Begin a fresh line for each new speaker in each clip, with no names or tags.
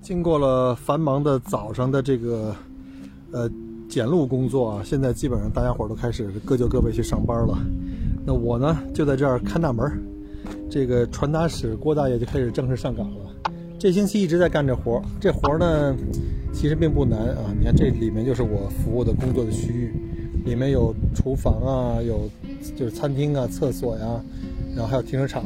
经过了繁忙的早上的这个呃检录工作啊，现在基本上大家伙都开始各就各位去上班了。那我呢就在这儿看大门，这个传达室郭大爷就开始正式上岗了。这星期一直在干这活儿，这活儿呢其实并不难啊。你看这里面就是我服务的工作的区域，里面有厨房啊，有就是餐厅啊、厕所呀，然后还有停车场。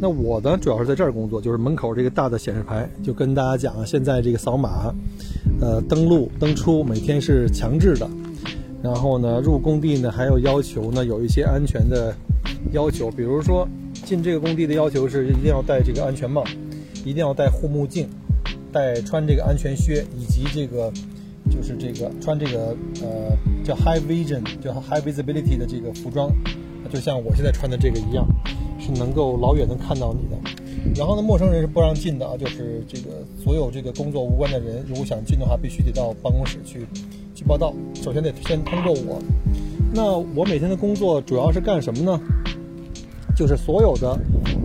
那我呢，主要是在这儿工作，就是门口这个大的显示牌，就跟大家讲啊，现在这个扫码，呃，登录登出每天是强制的，然后呢，入工地呢还有要求呢，有一些安全的要求，比如说进这个工地的要求是一定要戴这个安全帽，一定要戴护目镜，戴穿这个安全靴，以及这个就是这个穿这个呃叫 high vision 叫 high visibility 的这个服装，就像我现在穿的这个一样。是能够老远能看到你的，然后呢，陌生人是不让进的啊，就是这个所有这个工作无关的人，如果想进的话，必须得到办公室去去报到，首先得先通过我。那我每天的工作主要是干什么呢？就是所有的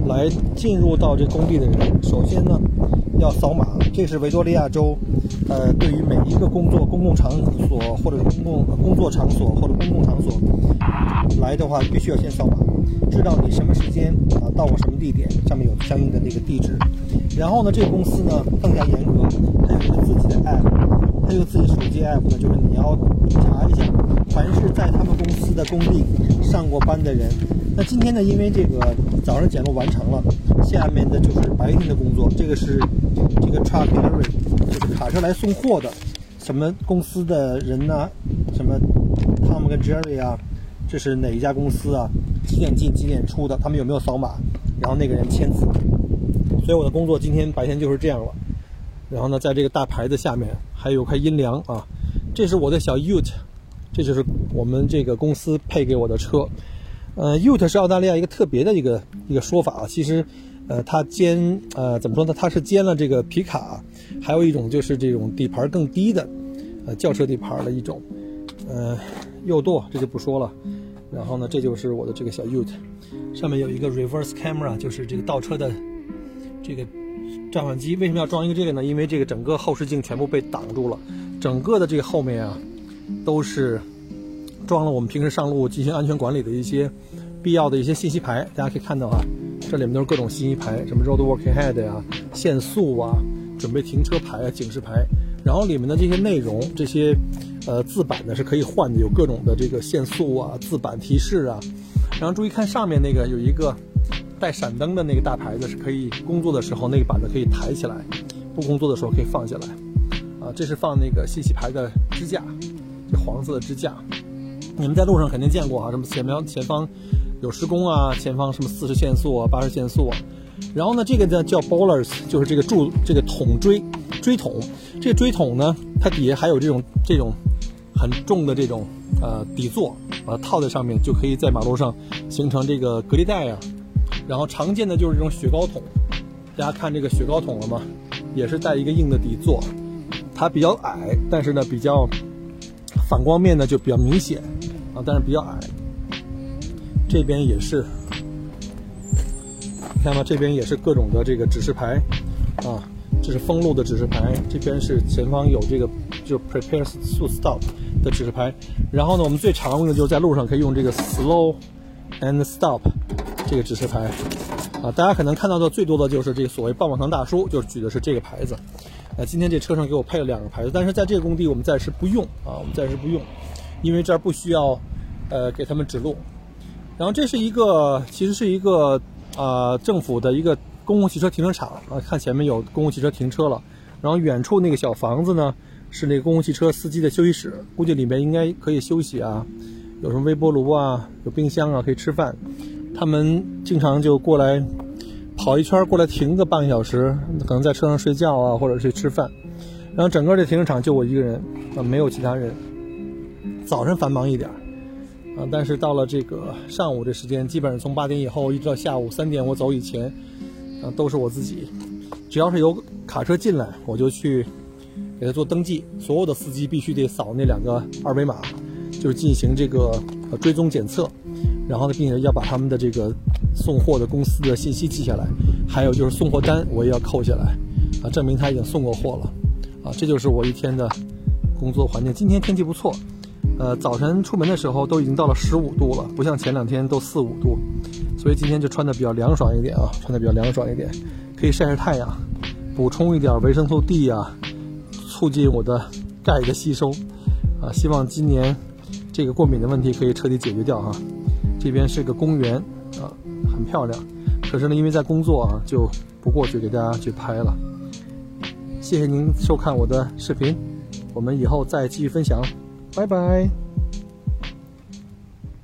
来进入到这工地的人，首先呢要扫码，这是维多利亚州，呃，对于每一个工作公共场所或者公共工作场所或者公共场所来的话，必须要先扫码。知道你什么间啊到过什么地点，上面有相应的那个地址。然后呢，这个公司呢更加严格，它有一个自己的 app，它有自己手机 app 呢，就是你要查一下，凡是在他们公司的工地上过班的人。那今天呢，因为这个早上检录完成了，下面的就是白天的工作。这个是这个 truck delivery，就是卡车来送货的，什么公司的人呢？什么 Tom 跟 Jerry 啊？这是哪一家公司啊？几点进几点出的？他们有没有扫码？然后那个人签字。所以我的工作今天白天就是这样了。然后呢，在这个大牌子下面还有块阴凉啊。这是我的小 Ute，这就是我们这个公司配给我的车。呃，Ute 是澳大利亚一个特别的一个一个说法啊。其实，呃，它兼呃怎么说呢？它是兼了这个皮卡，还有一种就是这种底盘更低的，呃，轿车底盘的一种。呃，右舵这就不说了。然后呢，这就是我的这个小 Ute，上面有一个 reverse camera，就是这个倒车的这个照相机。为什么要装一个这个呢？因为这个整个后视镜全部被挡住了，整个的这个后面啊，都是装了我们平时上路进行安全管理的一些必要的一些信息牌。大家可以看到啊，这里面都是各种信息牌，什么 road working ahead 呀、限速啊、准备停车牌啊、警示牌。然后里面的这些内容，这些。呃，字板呢是可以换的，有各种的这个限速啊、字板提示啊。然后注意看上面那个有一个带闪灯的那个大牌子，是可以工作的时候那个板子可以抬起来，不工作的时候可以放下来。啊，这是放那个信息牌的支架，这黄色的支架。你们在路上肯定见过啊，什么前面前方有施工啊，前方什么四十限速啊、八十限速啊。然后呢，这个呢叫 bowlers，就是这个柱这个筒锥锥筒。这个锥筒呢，它底下还有这种这种。很重的这种呃底座，把它套在上面，就可以在马路上形成这个隔离带啊。然后常见的就是这种雪糕筒，大家看这个雪糕筒了吗？也是带一个硬的底座，它比较矮，但是呢比较反光面呢就比较明显啊，但是比较矮。这边也是，看到这边也是各种的这个指示牌啊，这是封路的指示牌，这边是前方有这个就 prepare to stop。的指示牌，然后呢，我们最常用的就是在路上可以用这个 slow and stop 这个指示牌啊，大家可能看到的最多的就是这个所谓棒棒糖大叔，就是举的是这个牌子。呃，今天这车上给我配了两个牌子，但是在这个工地我们暂时不用啊，我们暂时不用，因为这儿不需要呃给他们指路。然后这是一个，其实是一个啊政府的一个公共汽车停车场啊，看前面有公共汽车停车了，然后远处那个小房子呢。是那个公共汽车司机的休息室，估计里面应该可以休息啊，有什么微波炉啊，有冰箱啊，可以吃饭。他们经常就过来跑一圈，过来停个半个小时，可能在车上睡觉啊，或者是吃饭。然后整个这停车场就我一个人啊，没有其他人。早晨繁忙一点啊，但是到了这个上午这时间，基本上从八点以后一直到下午三点我走以前，啊，都是我自己。只要是有卡车进来，我就去。给他做登记，所有的司机必须得扫那两个二维码，就是进行这个追踪检测，然后呢，并且要把他们的这个送货的公司的信息记下来，还有就是送货单我也要扣下来，啊，证明他已经送过货了，啊，这就是我一天的工作环境。今天天气不错，呃，早晨出门的时候都已经到了十五度了，不像前两天都四五度，所以今天就穿的比较凉爽一点啊，穿的比较凉爽一点，可以晒晒太阳，补充一点维生素 D 啊，促进我的钙的吸收，啊，希望今年这个过敏的问题可以彻底解决掉哈。这边是个公园啊，很漂亮。可是呢，因为在工作啊，就不过去给大家去拍了。谢谢您收看我的视频，我们以后再继续分享，Bye bye.